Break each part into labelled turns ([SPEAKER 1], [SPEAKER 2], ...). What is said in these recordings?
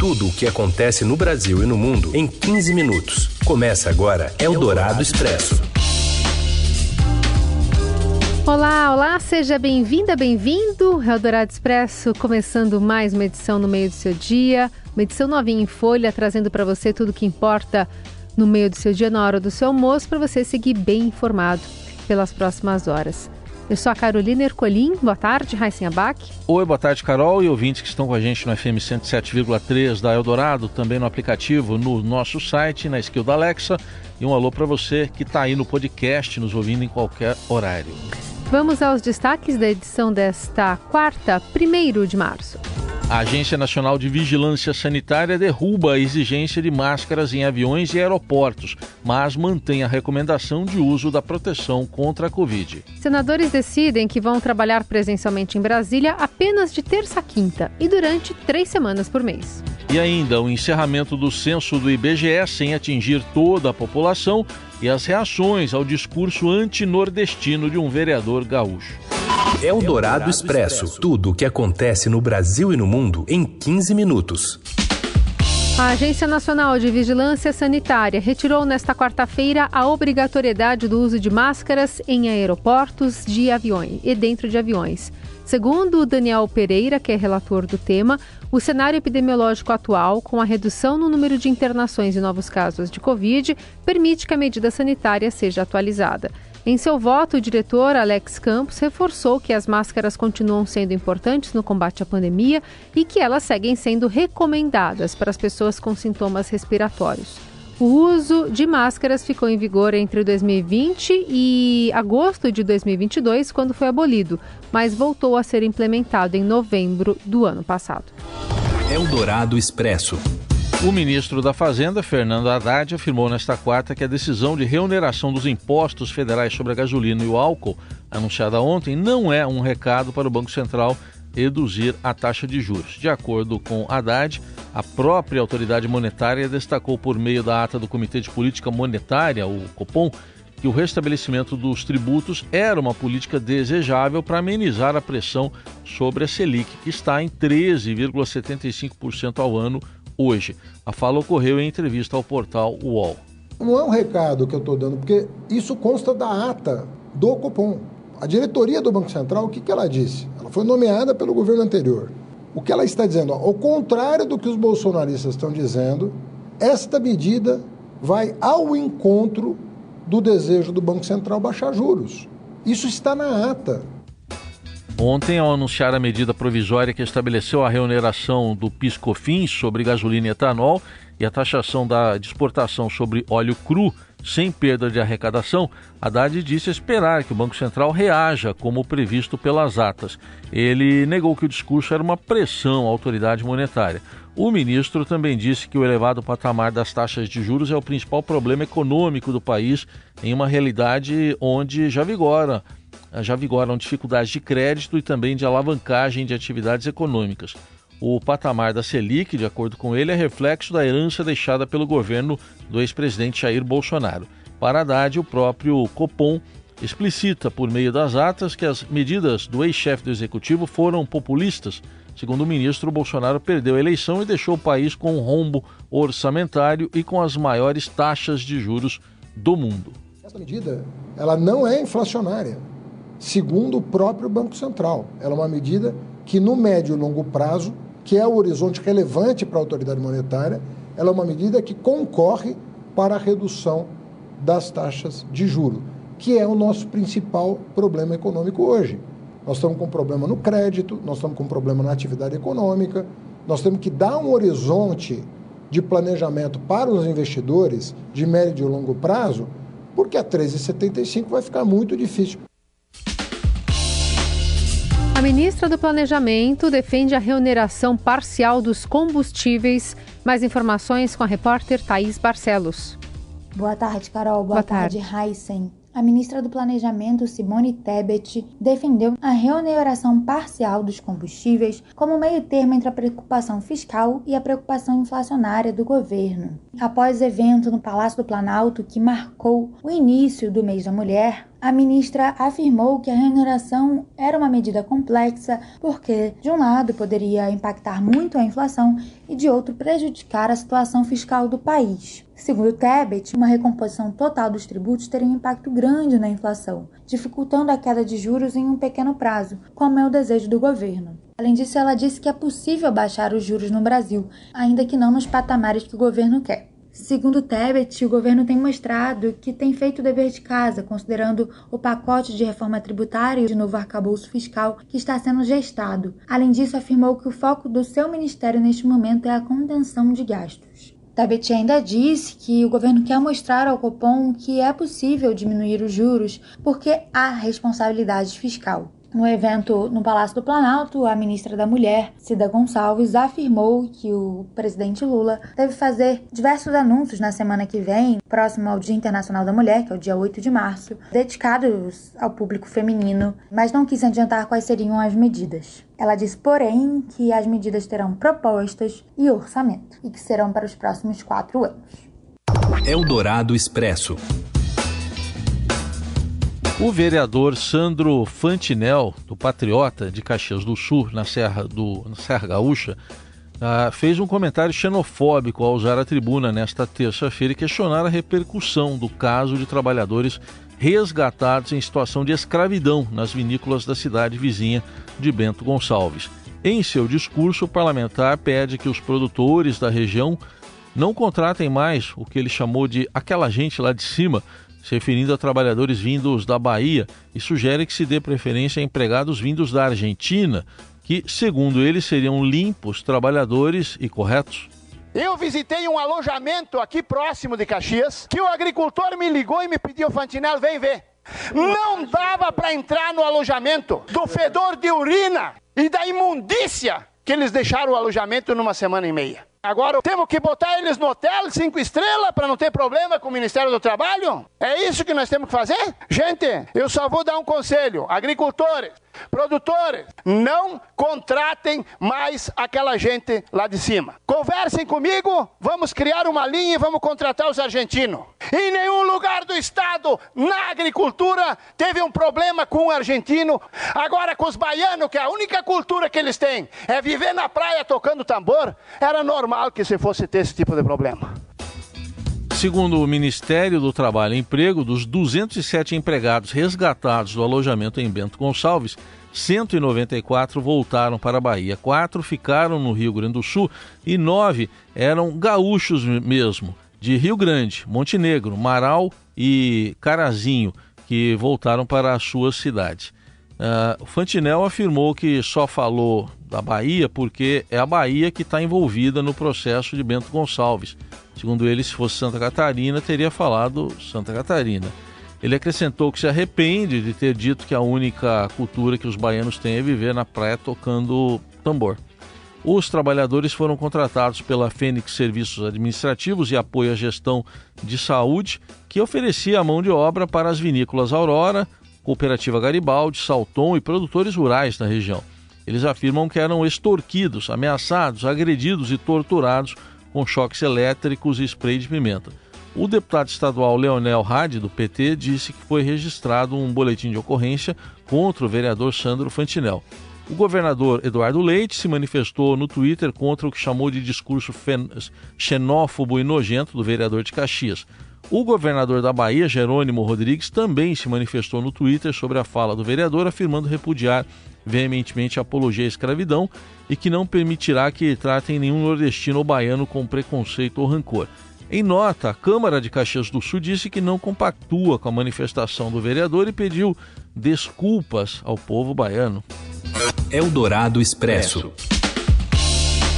[SPEAKER 1] Tudo o que acontece no Brasil e no mundo em 15 minutos. Começa agora Eldorado Expresso.
[SPEAKER 2] Olá, olá, seja bem-vinda, bem-vindo. Eldorado Expresso começando mais uma edição no meio do seu dia, uma edição novinha em folha, trazendo para você tudo o que importa no meio do seu dia, na hora do seu almoço, para você seguir bem informado pelas próximas horas. Eu sou a Carolina Ercolim. Boa tarde, Raíssen Abac.
[SPEAKER 3] Oi, boa tarde, Carol e ouvintes que estão com a gente no FM 107,3 da Eldorado, também no aplicativo, no nosso site, na skill da Alexa. E um alô para você que está aí no podcast, nos ouvindo em qualquer horário.
[SPEAKER 2] Vamos aos destaques da edição desta quarta, 1 de março.
[SPEAKER 3] A Agência Nacional de Vigilância Sanitária derruba a exigência de máscaras em aviões e aeroportos, mas mantém a recomendação de uso da proteção contra a Covid.
[SPEAKER 2] Senadores decidem que vão trabalhar presencialmente em Brasília apenas de terça a quinta e durante três semanas por mês.
[SPEAKER 3] E ainda o encerramento do censo do IBGE sem atingir toda a população e as reações ao discurso antinordestino de um vereador gaúcho.
[SPEAKER 1] O Dourado Expresso. Tudo o que acontece no Brasil e no mundo em 15 minutos.
[SPEAKER 2] A Agência Nacional de Vigilância Sanitária retirou nesta quarta-feira a obrigatoriedade do uso de máscaras em aeroportos de aviões e dentro de aviões. Segundo Daniel Pereira, que é relator do tema, o cenário epidemiológico atual, com a redução no número de internações e novos casos de Covid, permite que a medida sanitária seja atualizada. Em seu voto, o diretor Alex Campos reforçou que as máscaras continuam sendo importantes no combate à pandemia e que elas seguem sendo recomendadas para as pessoas com sintomas respiratórios. O uso de máscaras ficou em vigor entre 2020 e agosto de 2022, quando foi abolido, mas voltou a ser implementado em novembro do ano passado.
[SPEAKER 1] Eldorado Expresso.
[SPEAKER 3] O ministro da Fazenda, Fernando Haddad, afirmou nesta quarta que a decisão de reoneração dos impostos federais sobre a gasolina e o álcool, anunciada ontem, não é um recado para o Banco Central reduzir a taxa de juros. De acordo com Haddad, a própria autoridade monetária destacou por meio da ata do Comitê de Política Monetária, o Copom, que o restabelecimento dos tributos era uma política desejável para amenizar a pressão sobre a Selic, que está em 13,75% ao ano hoje. A fala ocorreu em entrevista ao portal UOL.
[SPEAKER 4] Não é um recado que eu estou dando, porque isso consta da ata do Copom. A diretoria do Banco Central, o que, que ela disse? Ela foi nomeada pelo governo anterior. O que ela está dizendo? Ao contrário do que os bolsonaristas estão dizendo, esta medida vai ao encontro do desejo do Banco Central baixar juros. Isso está na ata.
[SPEAKER 3] Ontem, ao anunciar a medida provisória que estabeleceu a reoneração do PIS/COFINS sobre gasolina e etanol e a taxação da exportação sobre óleo cru sem perda de arrecadação, Haddad disse esperar que o Banco Central reaja como previsto pelas atas. Ele negou que o discurso era uma pressão à autoridade monetária. O ministro também disse que o elevado patamar das taxas de juros é o principal problema econômico do país em uma realidade onde já vigora já vigoram dificuldades de crédito e também de alavancagem de atividades econômicas. O patamar da Selic, de acordo com ele, é reflexo da herança deixada pelo governo do ex-presidente Jair Bolsonaro. Para Haddad, o próprio Copom explicita por meio das atas que as medidas do ex-chefe do executivo foram populistas. Segundo o ministro, Bolsonaro perdeu a eleição e deixou o país com um rombo orçamentário e com as maiores taxas de juros do mundo.
[SPEAKER 4] Essa medida, ela não é inflacionária segundo o próprio Banco Central. Ela é uma medida que, no médio e longo prazo, que é o horizonte relevante para a autoridade monetária, ela é uma medida que concorre para a redução das taxas de juro, que é o nosso principal problema econômico hoje. Nós estamos com um problema no crédito, nós estamos com um problema na atividade econômica, nós temos que dar um horizonte de planejamento para os investidores de médio e longo prazo, porque a 13,75 vai ficar muito difícil.
[SPEAKER 2] A ministra do Planejamento defende a reoneração parcial dos combustíveis. Mais informações com a repórter Thaís Barcelos.
[SPEAKER 5] Boa tarde, Carol. Boa, Boa tarde, Heisen. A ministra do Planejamento, Simone Tebet, defendeu a reoneração parcial dos combustíveis como meio termo entre a preocupação fiscal e a preocupação inflacionária do governo. Após o evento no Palácio do Planalto, que marcou o início do mês da mulher, A ministra afirmou que a remuneração era uma medida complexa porque, de um lado, poderia impactar muito a inflação e, de outro, prejudicar a situação fiscal do país. Segundo Tebet, uma recomposição total dos tributos teria um impacto grande na inflação, dificultando a queda de juros em um pequeno prazo, como é o desejo do governo. Além disso, ela disse que é possível baixar os juros no Brasil, ainda que não nos patamares que o governo quer. Segundo Tebet, o governo tem mostrado que tem feito o dever de casa, considerando o pacote de reforma tributária e de novo arcabouço fiscal que está sendo gestado. Além disso, afirmou que o foco do seu ministério neste momento é a contenção de gastos. Tebet ainda disse que o governo quer mostrar ao Copom que é possível diminuir os juros porque há responsabilidade fiscal. No evento no Palácio do Planalto, a ministra da Mulher, Cida Gonçalves, afirmou que o presidente Lula deve fazer diversos anúncios na semana que vem, próximo ao Dia Internacional da Mulher, que é o dia 8 de março, dedicados ao público feminino, mas não quis adiantar quais seriam as medidas. Ela disse, porém, que as medidas terão propostas e orçamento e que serão para os próximos quatro anos.
[SPEAKER 1] Eldorado Expresso.
[SPEAKER 3] O vereador Sandro Fantinel, do Patriota de Caxias do Sul, na Serra, do, na Serra Gaúcha, uh, fez um comentário xenofóbico ao usar a tribuna nesta terça-feira e questionar a repercussão do caso de trabalhadores resgatados em situação de escravidão nas vinícolas da cidade vizinha de Bento Gonçalves. Em seu discurso, o parlamentar pede que os produtores da região não contratem mais o que ele chamou de aquela gente lá de cima se referindo a trabalhadores vindos da Bahia, e sugere que se dê preferência a empregados vindos da Argentina, que, segundo ele, seriam limpos, trabalhadores e corretos.
[SPEAKER 6] Eu visitei um alojamento aqui próximo de Caxias, que o agricultor me ligou e me pediu, Fantinel, vem ver. Não dava para entrar no alojamento do fedor de urina e da imundícia que eles deixaram o alojamento numa semana e meia. Agora temos que botar eles no hotel cinco estrelas para não ter problema com o Ministério do Trabalho? É isso que nós temos que fazer? Gente, eu só vou dar um conselho. Agricultores, produtores, não contratem mais aquela gente lá de cima. Conversem comigo, vamos criar uma linha e vamos contratar os argentinos. Em nenhum lugar do estado, na agricultura, teve um problema com o argentino. Agora com os baianos, que a única cultura que eles têm é viver na praia tocando tambor, era normal que se fosse ter esse tipo de problema.
[SPEAKER 3] Segundo o Ministério do Trabalho e Emprego, dos 207 empregados resgatados do alojamento em Bento Gonçalves, 194 voltaram para a Bahia, quatro ficaram no Rio Grande do Sul e nove eram gaúchos mesmo, de Rio Grande, Montenegro, Marau e Carazinho, que voltaram para as suas cidades. Uh, o Fantinel afirmou que só falou da Bahia porque é a Bahia que está envolvida no processo de Bento Gonçalves. Segundo ele, se fosse Santa Catarina, teria falado Santa Catarina. Ele acrescentou que se arrepende de ter dito que a única cultura que os baianos têm é viver na praia tocando tambor. Os trabalhadores foram contratados pela Fênix Serviços Administrativos e Apoio à Gestão de Saúde, que oferecia a mão de obra para as vinícolas Aurora, Cooperativa Garibaldi, Salton e produtores rurais da região. Eles afirmam que eram extorquidos, ameaçados, agredidos e torturados com choques elétricos e spray de pimenta. O deputado estadual Leonel Hadi, do PT, disse que foi registrado um boletim de ocorrência contra o vereador Sandro Fantinel. O governador Eduardo Leite se manifestou no Twitter contra o que chamou de discurso xenófobo e nojento do vereador de Caxias. O governador da Bahia, Jerônimo Rodrigues, também se manifestou no Twitter sobre a fala do vereador, afirmando repudiar veementemente a apologia à escravidão e que não permitirá que tratem nenhum nordestino ou baiano com preconceito ou rancor. Em nota, a Câmara de Caxias do Sul disse que não compactua com a manifestação do vereador e pediu desculpas ao povo baiano.
[SPEAKER 1] Eldorado Expresso.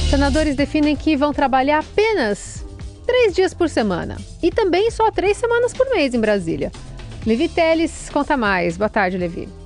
[SPEAKER 2] Senadores definem que vão trabalhar apenas três dias por semana e também só três semanas por mês em Brasília. Levi Teles conta mais. Boa tarde, Levi.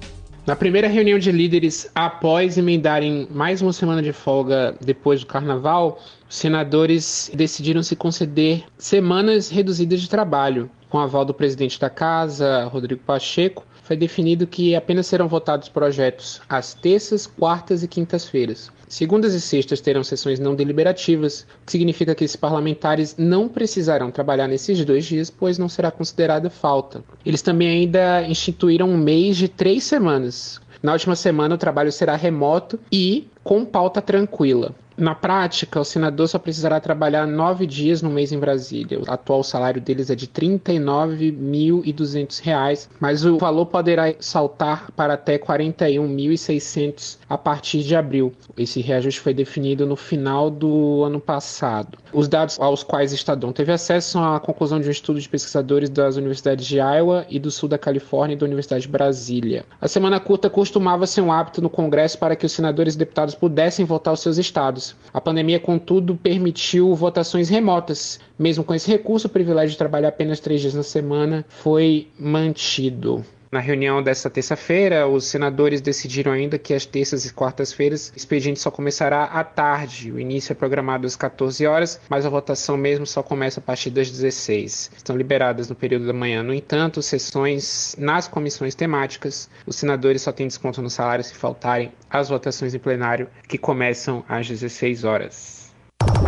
[SPEAKER 7] Na primeira reunião de líderes, após emendarem mais uma semana de folga depois do carnaval, os senadores decidiram se conceder semanas reduzidas de trabalho. Com aval do presidente da casa, Rodrigo Pacheco, foi definido que apenas serão votados projetos às terças, quartas e quintas-feiras. Segundas e sextas terão sessões não deliberativas, o que significa que esses parlamentares não precisarão trabalhar nesses dois dias, pois não será considerada falta. Eles também ainda instituíram um mês de três semanas. Na última semana, o trabalho será remoto e com pauta tranquila. Na prática, o senador só precisará trabalhar nove dias no mês em Brasília. O atual salário deles é de R$ 39.200, mas o valor poderá saltar para até R$ 41.600 a partir de abril. Esse reajuste foi definido no final do ano passado. Os dados aos quais Estadão teve acesso são a conclusão de um estudo de pesquisadores das universidades de Iowa e do sul da Califórnia e da Universidade de Brasília. A semana curta costumava ser um hábito no Congresso para que os senadores e deputados pudessem votar os seus estados. A pandemia, contudo, permitiu votações remotas. Mesmo com esse recurso, o privilégio de trabalhar apenas três dias na semana foi mantido. Na reunião desta terça-feira, os senadores decidiram ainda que às terças e quartas-feiras o expediente só começará à tarde. O início é programado às 14 horas, mas a votação mesmo só começa a partir das 16. Estão liberadas no período da manhã. No entanto, sessões nas comissões temáticas, os senadores só têm desconto no salário se faltarem às votações em plenário, que começam às 16 horas.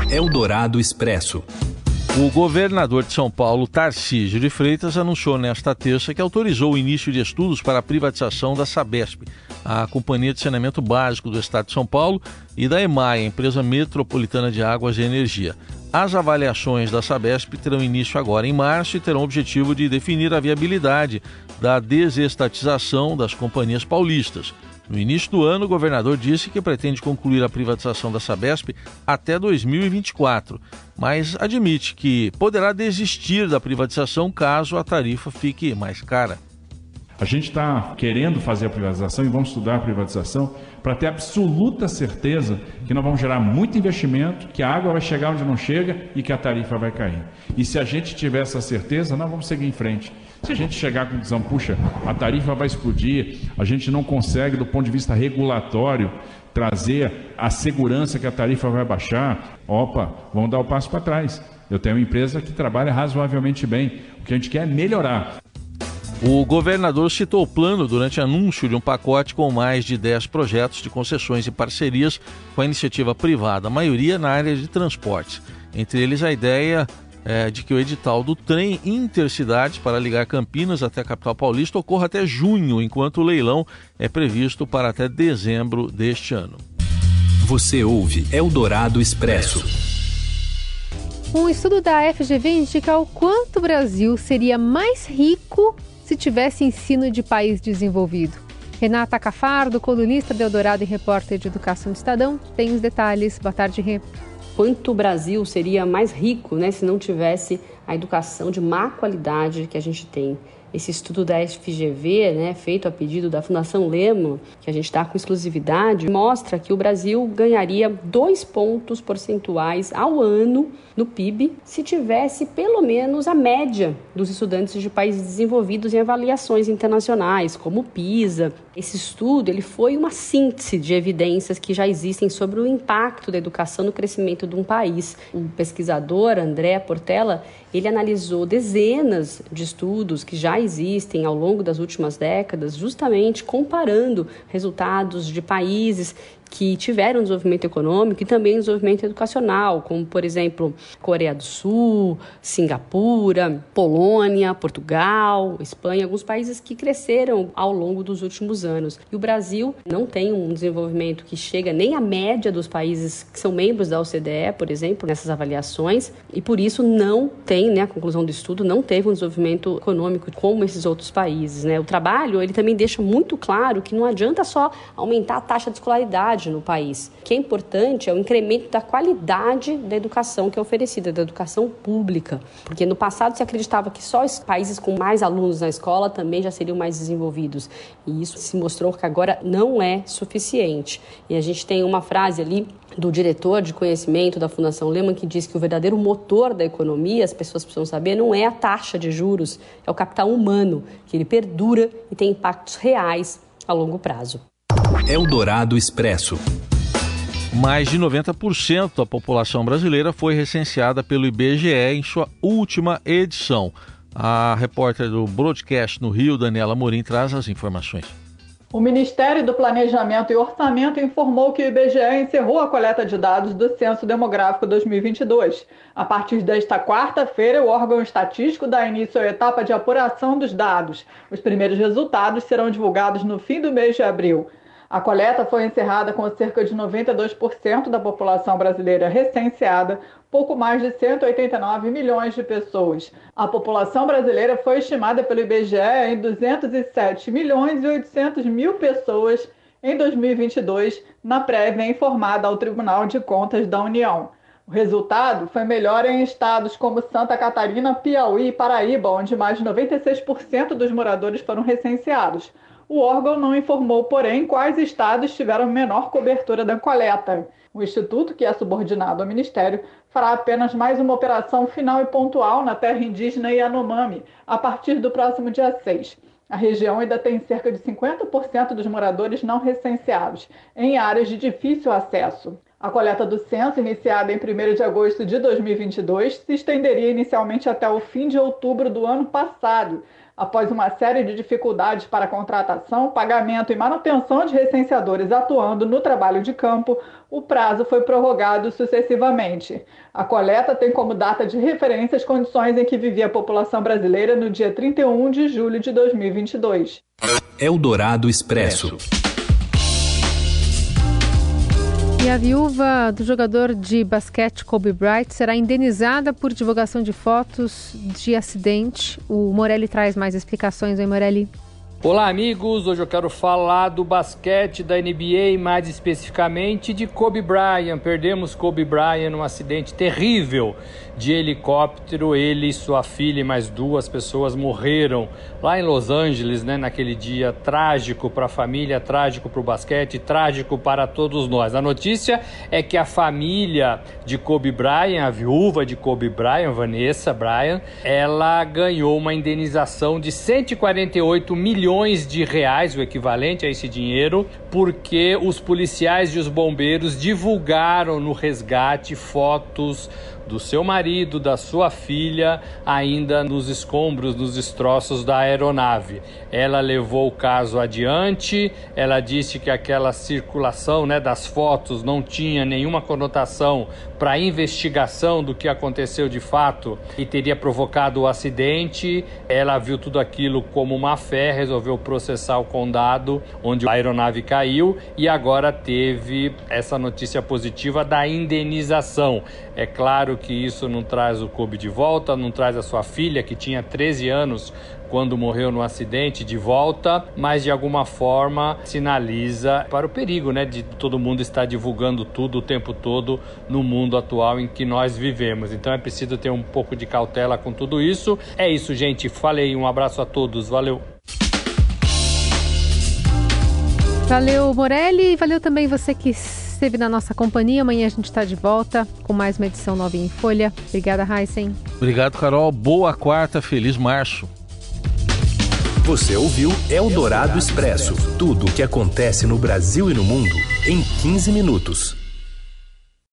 [SPEAKER 1] Eldorado Expresso.
[SPEAKER 3] O governador de São Paulo, Tarcísio de Freitas, anunciou nesta terça que autorizou o início de estudos para a privatização da Sabesp, a Companhia de Saneamento Básico do Estado de São Paulo, e da EMAI, a Empresa Metropolitana de Águas e Energia. As avaliações da Sabesp terão início agora em março e terão o objetivo de definir a viabilidade da desestatização das companhias paulistas. No início do ano, o governador disse que pretende concluir a privatização da Sabesp até 2024, mas admite que poderá desistir da privatização caso a tarifa fique mais cara.
[SPEAKER 8] A gente está querendo fazer a privatização e vamos estudar a privatização para ter absoluta certeza que nós vamos gerar muito investimento, que a água vai chegar onde não chega e que a tarifa vai cair. E se a gente tiver essa certeza, nós vamos seguir em frente. Se a gente chegar com conclusão, puxa, a tarifa vai explodir, a gente não consegue, do ponto de vista regulatório, trazer a segurança que a tarifa vai baixar, opa, vamos dar o passo para trás. Eu tenho uma empresa que trabalha razoavelmente bem. O que a gente quer é melhorar.
[SPEAKER 3] O governador citou o plano durante anúncio de um pacote com mais de 10 projetos de concessões e parcerias com a iniciativa privada, a maioria na área de transportes. Entre eles, a ideia é, de que o edital do trem intercidades para ligar Campinas até a capital paulista ocorra até junho, enquanto o leilão é previsto para até dezembro deste ano.
[SPEAKER 1] Você ouve Eldorado Expresso.
[SPEAKER 2] Um estudo da FGV indica o quanto o Brasil seria mais rico se tivesse ensino de país desenvolvido. Renata Cafardo, colunista de Eldorado e repórter de Educação do Estadão, tem os detalhes. Boa tarde, Rê
[SPEAKER 9] quanto o Brasil seria mais rico né, se não tivesse a educação de má qualidade que a gente tem. Esse estudo da FGV, né, feito a pedido da Fundação Lemo, que a gente está com exclusividade, mostra que o Brasil ganharia dois pontos percentuais ao ano no PIB se tivesse pelo menos a média dos estudantes de países desenvolvidos em avaliações internacionais, como o PISA. Esse estudo ele foi uma síntese de evidências que já existem sobre o impacto da educação no crescimento de um país. O pesquisador André Portela ele analisou dezenas de estudos que já existem ao longo das últimas décadas, justamente comparando resultados de países que tiveram desenvolvimento econômico e também desenvolvimento educacional, como, por exemplo, Coreia do Sul, Singapura, Polônia, Portugal, Espanha, alguns países que cresceram ao longo dos últimos anos. E o Brasil não tem um desenvolvimento que chega nem à média dos países que são membros da OCDE, por exemplo, nessas avaliações, e por isso não tem, né, a conclusão do estudo, não teve um desenvolvimento econômico como esses outros países. Né? O trabalho ele também deixa muito claro que não adianta só aumentar a taxa de escolaridade no país. O que é importante é o incremento da qualidade da educação que é oferecida, da educação pública. Porque no passado se acreditava que só os países com mais alunos na escola também já seriam mais desenvolvidos. E isso se mostrou que agora não é suficiente. E a gente tem uma frase ali do diretor de conhecimento da Fundação Lehman que diz que o verdadeiro motor da economia, as pessoas precisam saber, não é a taxa de juros, é o capital humano, que ele perdura e tem impactos reais a longo prazo.
[SPEAKER 1] Eldorado Expresso.
[SPEAKER 3] Mais de 90% da população brasileira foi recenseada pelo IBGE em sua última edição. A repórter do Broadcast no Rio, Daniela Morim, traz as informações.
[SPEAKER 10] O Ministério do Planejamento e Orçamento informou que o IBGE encerrou a coleta de dados do Censo Demográfico 2022. A partir desta quarta-feira, o órgão estatístico dá início à etapa de apuração dos dados. Os primeiros resultados serão divulgados no fim do mês de abril. A coleta foi encerrada com cerca de 92% da população brasileira recenseada, pouco mais de 189 milhões de pessoas. A população brasileira foi estimada pelo IBGE em 207 milhões e 800 mil pessoas em 2022, na prévia informada ao Tribunal de Contas da União. O resultado foi melhor em estados como Santa Catarina, Piauí e Paraíba, onde mais de 96% dos moradores foram recenseados. O órgão não informou, porém, quais estados tiveram menor cobertura da coleta. O Instituto, que é subordinado ao Ministério, fará apenas mais uma operação final e pontual na terra indígena Yanomami, a partir do próximo dia 6. A região ainda tem cerca de 50% dos moradores não recenseados, em áreas de difícil acesso. A coleta do censo, iniciada em 1 de agosto de 2022, se estenderia inicialmente até o fim de outubro do ano passado, Após uma série de dificuldades para contratação, pagamento e manutenção de recenseadores atuando no trabalho de campo, o prazo foi prorrogado sucessivamente. A coleta tem como data de referência as condições em que vivia a população brasileira no dia 31 de julho de 2022.
[SPEAKER 1] Eldorado Expresso.
[SPEAKER 2] A viúva do jogador de basquete Kobe Bryant será indenizada por divulgação de fotos de acidente. O Morelli traz mais explicações, hein, Morelli?
[SPEAKER 11] Olá, amigos. Hoje eu quero falar do basquete da NBA, mais especificamente de Kobe Bryant. Perdemos Kobe Bryant num acidente terrível de helicóptero. Ele sua filha e mais duas pessoas morreram lá em Los Angeles, né, naquele dia trágico para a família, trágico para o basquete, trágico para todos nós. A notícia é que a família de Kobe Bryant, a viúva de Kobe Bryant, Vanessa Bryant, ela ganhou uma indenização de 148 milhões milhões de reais, o equivalente a esse dinheiro, porque os policiais e os bombeiros divulgaram no resgate fotos do seu marido, da sua filha, ainda nos escombros, nos destroços da aeronave. Ela levou o caso adiante, ela disse que aquela circulação né, das fotos não tinha nenhuma conotação para investigação do que aconteceu de fato e teria provocado o acidente. Ela viu tudo aquilo como uma fé, resolveu processar o condado onde a aeronave caiu e agora teve essa notícia positiva da indenização. É claro que isso não traz o Kobe de volta, não traz a sua filha, que tinha 13 anos quando morreu no acidente, de volta, mas de alguma forma sinaliza para o perigo, né, de todo mundo estar divulgando tudo o tempo todo no mundo atual em que nós vivemos. Então é preciso ter um pouco de cautela com tudo isso. É isso, gente. Falei, um abraço a todos. Valeu.
[SPEAKER 2] Valeu, Morelli, valeu também você que esteve na nossa companhia. Amanhã a gente está de volta com mais uma edição nova em Folha. Obrigada, Heisen.
[SPEAKER 3] Obrigado, Carol. Boa quarta, feliz março.
[SPEAKER 1] Você ouviu Eldorado Expresso tudo o que acontece no Brasil e no mundo em 15 minutos.